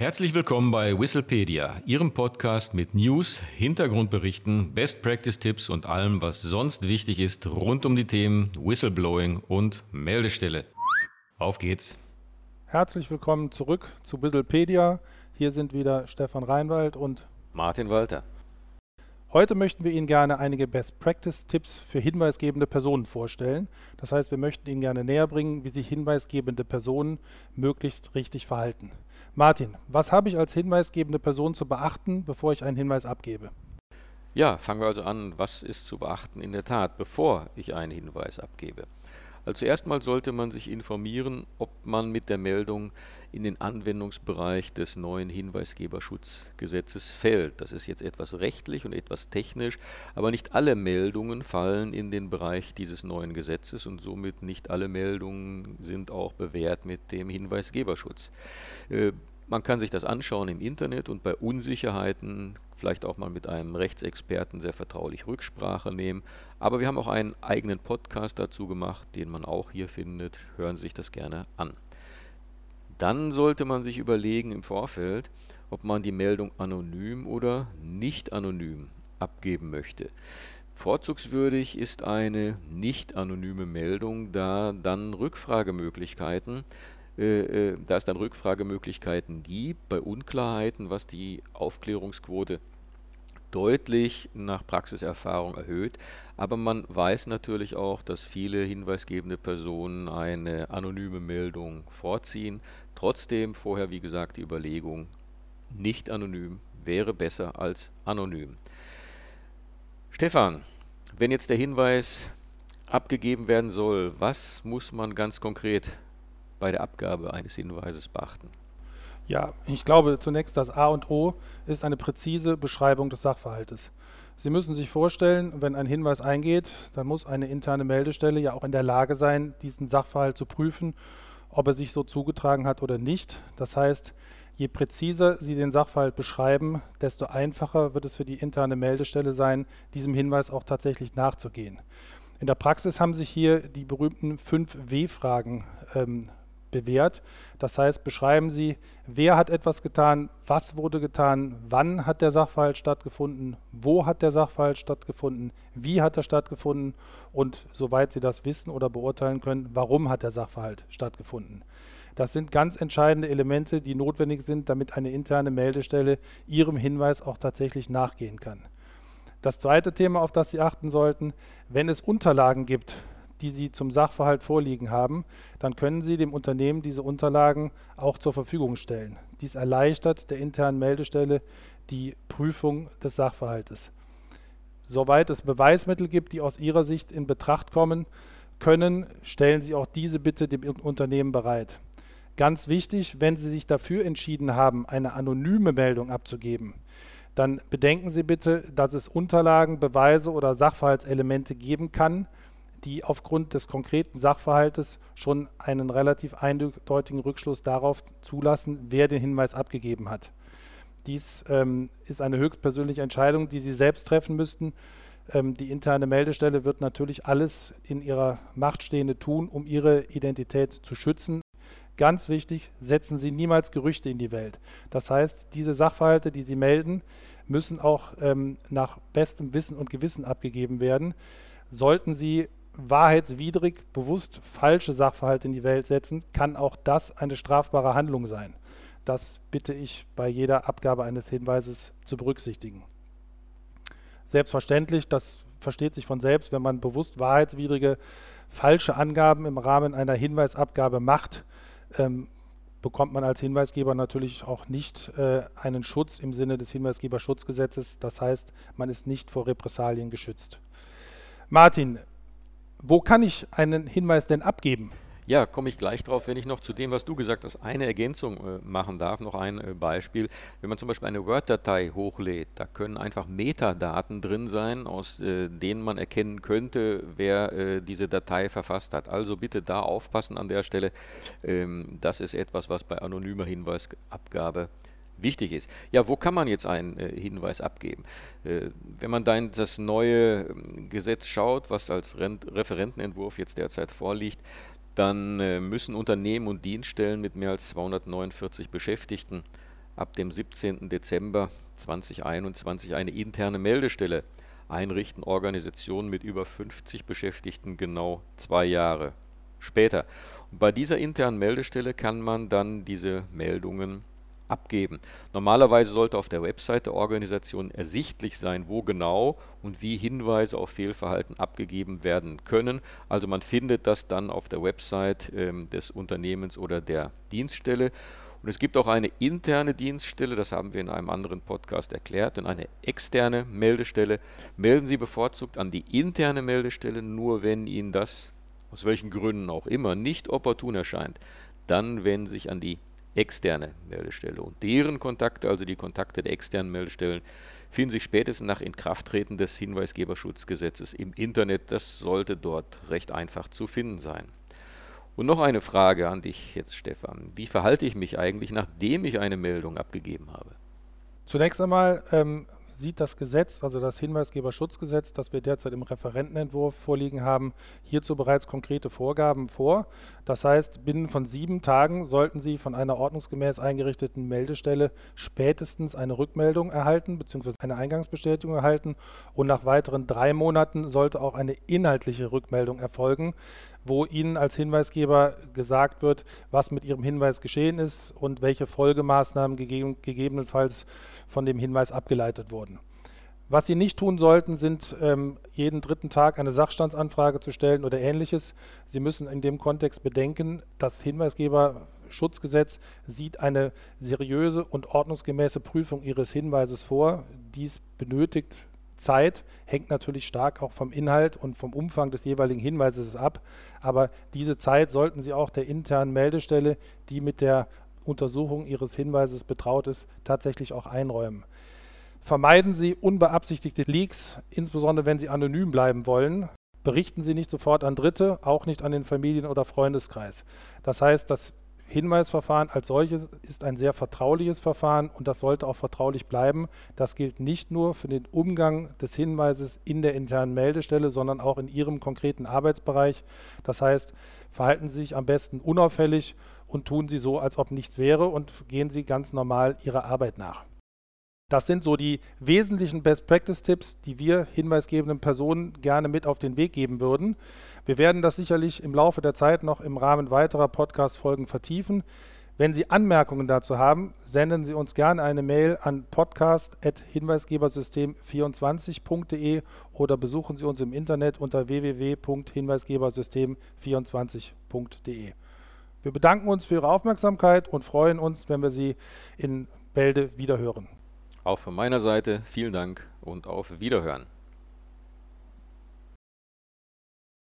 Herzlich willkommen bei Whistlepedia, Ihrem Podcast mit News, Hintergrundberichten, Best Practice Tipps und allem, was sonst wichtig ist rund um die Themen Whistleblowing und Meldestelle. Auf geht's! Herzlich willkommen zurück zu Whistlepedia. Hier sind wieder Stefan Reinwald und Martin Walter. Heute möchten wir Ihnen gerne einige Best Practice Tipps für hinweisgebende Personen vorstellen. Das heißt, wir möchten Ihnen gerne näher bringen, wie sich hinweisgebende Personen möglichst richtig verhalten. Martin, was habe ich als hinweisgebende Person zu beachten, bevor ich einen Hinweis abgebe? Ja, fangen wir also an, was ist zu beachten in der Tat, bevor ich einen Hinweis abgebe. Also zuerst mal sollte man sich informieren, ob man mit der Meldung in den Anwendungsbereich des neuen Hinweisgeberschutzgesetzes fällt. Das ist jetzt etwas rechtlich und etwas technisch, aber nicht alle Meldungen fallen in den Bereich dieses neuen Gesetzes und somit nicht alle Meldungen sind auch bewährt mit dem Hinweisgeberschutz. Äh, man kann sich das anschauen im Internet und bei Unsicherheiten vielleicht auch mal mit einem Rechtsexperten sehr vertraulich Rücksprache nehmen. Aber wir haben auch einen eigenen Podcast dazu gemacht, den man auch hier findet. Hören Sie sich das gerne an. Dann sollte man sich überlegen im Vorfeld, ob man die Meldung anonym oder nicht anonym abgeben möchte. Vorzugswürdig ist eine nicht anonyme Meldung, da dann Rückfragemöglichkeiten äh, äh, da es dann Rückfragemöglichkeiten gibt bei Unklarheiten, was die Aufklärungsquote deutlich nach Praxiserfahrung erhöht. Aber man weiß natürlich auch, dass viele hinweisgebende Personen eine anonyme Meldung vorziehen. Trotzdem vorher, wie gesagt, die Überlegung, nicht anonym wäre besser als anonym. Stefan, wenn jetzt der Hinweis abgegeben werden soll, was muss man ganz konkret bei der Abgabe eines Hinweises beachten? Ja, ich glaube zunächst, das A und O ist eine präzise Beschreibung des Sachverhaltes. Sie müssen sich vorstellen, wenn ein Hinweis eingeht, dann muss eine interne Meldestelle ja auch in der Lage sein, diesen Sachverhalt zu prüfen, ob er sich so zugetragen hat oder nicht. Das heißt, je präziser Sie den Sachverhalt beschreiben, desto einfacher wird es für die interne Meldestelle sein, diesem Hinweis auch tatsächlich nachzugehen. In der Praxis haben sich hier die berühmten 5 W-Fragen ähm, bewährt. Das heißt, beschreiben Sie, wer hat etwas getan, was wurde getan, wann hat der Sachverhalt stattgefunden, wo hat der Sachverhalt stattgefunden, wie hat er stattgefunden und soweit Sie das wissen oder beurteilen können, warum hat der Sachverhalt stattgefunden. Das sind ganz entscheidende Elemente, die notwendig sind, damit eine interne Meldestelle Ihrem Hinweis auch tatsächlich nachgehen kann. Das zweite Thema, auf das Sie achten sollten, wenn es Unterlagen gibt, die Sie zum Sachverhalt vorliegen haben, dann können Sie dem Unternehmen diese Unterlagen auch zur Verfügung stellen. Dies erleichtert der internen Meldestelle die Prüfung des Sachverhaltes. Soweit es Beweismittel gibt, die aus Ihrer Sicht in Betracht kommen können, stellen Sie auch diese bitte dem Unternehmen bereit. Ganz wichtig, wenn Sie sich dafür entschieden haben, eine anonyme Meldung abzugeben, dann bedenken Sie bitte, dass es Unterlagen, Beweise oder Sachverhaltselemente geben kann, die aufgrund des konkreten Sachverhaltes schon einen relativ eindeutigen Rückschluss darauf zulassen, wer den Hinweis abgegeben hat. Dies ähm, ist eine höchstpersönliche Entscheidung, die Sie selbst treffen müssten. Ähm, die interne Meldestelle wird natürlich alles in ihrer Macht Stehende tun, um Ihre Identität zu schützen. Ganz wichtig, setzen Sie niemals Gerüchte in die Welt. Das heißt, diese Sachverhalte, die Sie melden, müssen auch ähm, nach bestem Wissen und Gewissen abgegeben werden. Sollten Sie wahrheitswidrig bewusst falsche Sachverhalte in die Welt setzen, kann auch das eine strafbare Handlung sein. Das bitte ich bei jeder Abgabe eines Hinweises zu berücksichtigen. Selbstverständlich, das versteht sich von selbst, wenn man bewusst wahrheitswidrige falsche Angaben im Rahmen einer Hinweisabgabe macht, ähm, bekommt man als Hinweisgeber natürlich auch nicht äh, einen Schutz im Sinne des Hinweisgeberschutzgesetzes. Das heißt, man ist nicht vor Repressalien geschützt. Martin, wo kann ich einen Hinweis denn abgeben? Ja, komme ich gleich drauf, wenn ich noch zu dem, was du gesagt hast, eine Ergänzung äh, machen darf, noch ein äh, Beispiel. Wenn man zum Beispiel eine Word-Datei hochlädt, da können einfach Metadaten drin sein, aus äh, denen man erkennen könnte, wer äh, diese Datei verfasst hat. Also bitte da aufpassen an der Stelle. Ähm, das ist etwas, was bei anonymer Hinweisabgabe wichtig ist. Ja, wo kann man jetzt einen äh, Hinweis abgeben? Äh, wenn man dann das neue äh, Gesetz schaut, was als Rent Referentenentwurf jetzt derzeit vorliegt, dann äh, müssen Unternehmen und Dienststellen mit mehr als 249 Beschäftigten ab dem 17. Dezember 2021 eine interne Meldestelle einrichten. Organisation mit über 50 Beschäftigten genau zwei Jahre später. Und bei dieser internen Meldestelle kann man dann diese Meldungen abgeben. Normalerweise sollte auf der Website der Organisation ersichtlich sein, wo genau und wie Hinweise auf Fehlverhalten abgegeben werden können. Also man findet das dann auf der Website ähm, des Unternehmens oder der Dienststelle. Und es gibt auch eine interne Dienststelle, das haben wir in einem anderen Podcast erklärt, und eine externe Meldestelle. Melden Sie bevorzugt an die interne Meldestelle, nur wenn Ihnen das aus welchen Gründen auch immer nicht opportun erscheint. Dann wenden Sie sich an die externe Meldestelle. Und deren Kontakte, also die Kontakte der externen Meldestellen, finden sich spätestens nach Inkrafttreten des Hinweisgeberschutzgesetzes im Internet. Das sollte dort recht einfach zu finden sein. Und noch eine Frage an dich jetzt, Stefan. Wie verhalte ich mich eigentlich, nachdem ich eine Meldung abgegeben habe? Zunächst einmal ähm, sieht das Gesetz, also das Hinweisgeberschutzgesetz, das wir derzeit im Referentenentwurf vorliegen haben, hierzu bereits konkrete Vorgaben vor. Das heißt, binnen von sieben Tagen sollten Sie von einer ordnungsgemäß eingerichteten Meldestelle spätestens eine Rückmeldung erhalten bzw. eine Eingangsbestätigung erhalten und nach weiteren drei Monaten sollte auch eine inhaltliche Rückmeldung erfolgen, wo Ihnen als Hinweisgeber gesagt wird, was mit Ihrem Hinweis geschehen ist und welche Folgemaßnahmen gegeben, gegebenenfalls von dem Hinweis abgeleitet wurden. Was Sie nicht tun sollten, sind ähm, jeden dritten Tag eine Sachstandsanfrage zu stellen oder ähnliches. Sie müssen in dem Kontext bedenken, das Hinweisgeberschutzgesetz sieht eine seriöse und ordnungsgemäße Prüfung Ihres Hinweises vor. Dies benötigt Zeit, hängt natürlich stark auch vom Inhalt und vom Umfang des jeweiligen Hinweises ab. Aber diese Zeit sollten Sie auch der internen Meldestelle, die mit der Untersuchung Ihres Hinweises betraut ist, tatsächlich auch einräumen. Vermeiden Sie unbeabsichtigte Leaks, insbesondere wenn Sie anonym bleiben wollen. Berichten Sie nicht sofort an Dritte, auch nicht an den Familien- oder Freundeskreis. Das heißt, das Hinweisverfahren als solches ist ein sehr vertrauliches Verfahren und das sollte auch vertraulich bleiben. Das gilt nicht nur für den Umgang des Hinweises in der internen Meldestelle, sondern auch in Ihrem konkreten Arbeitsbereich. Das heißt, verhalten Sie sich am besten unauffällig und tun Sie so, als ob nichts wäre und gehen Sie ganz normal Ihrer Arbeit nach. Das sind so die wesentlichen Best-Practice-Tipps, die wir hinweisgebenden Personen gerne mit auf den Weg geben würden. Wir werden das sicherlich im Laufe der Zeit noch im Rahmen weiterer Podcast-Folgen vertiefen. Wenn Sie Anmerkungen dazu haben, senden Sie uns gerne eine Mail an podcast.hinweisgebersystem24.de oder besuchen Sie uns im Internet unter www.hinweisgebersystem24.de. Wir bedanken uns für Ihre Aufmerksamkeit und freuen uns, wenn wir Sie in Bälde wiederhören. Auch von meiner Seite vielen Dank und auf Wiederhören.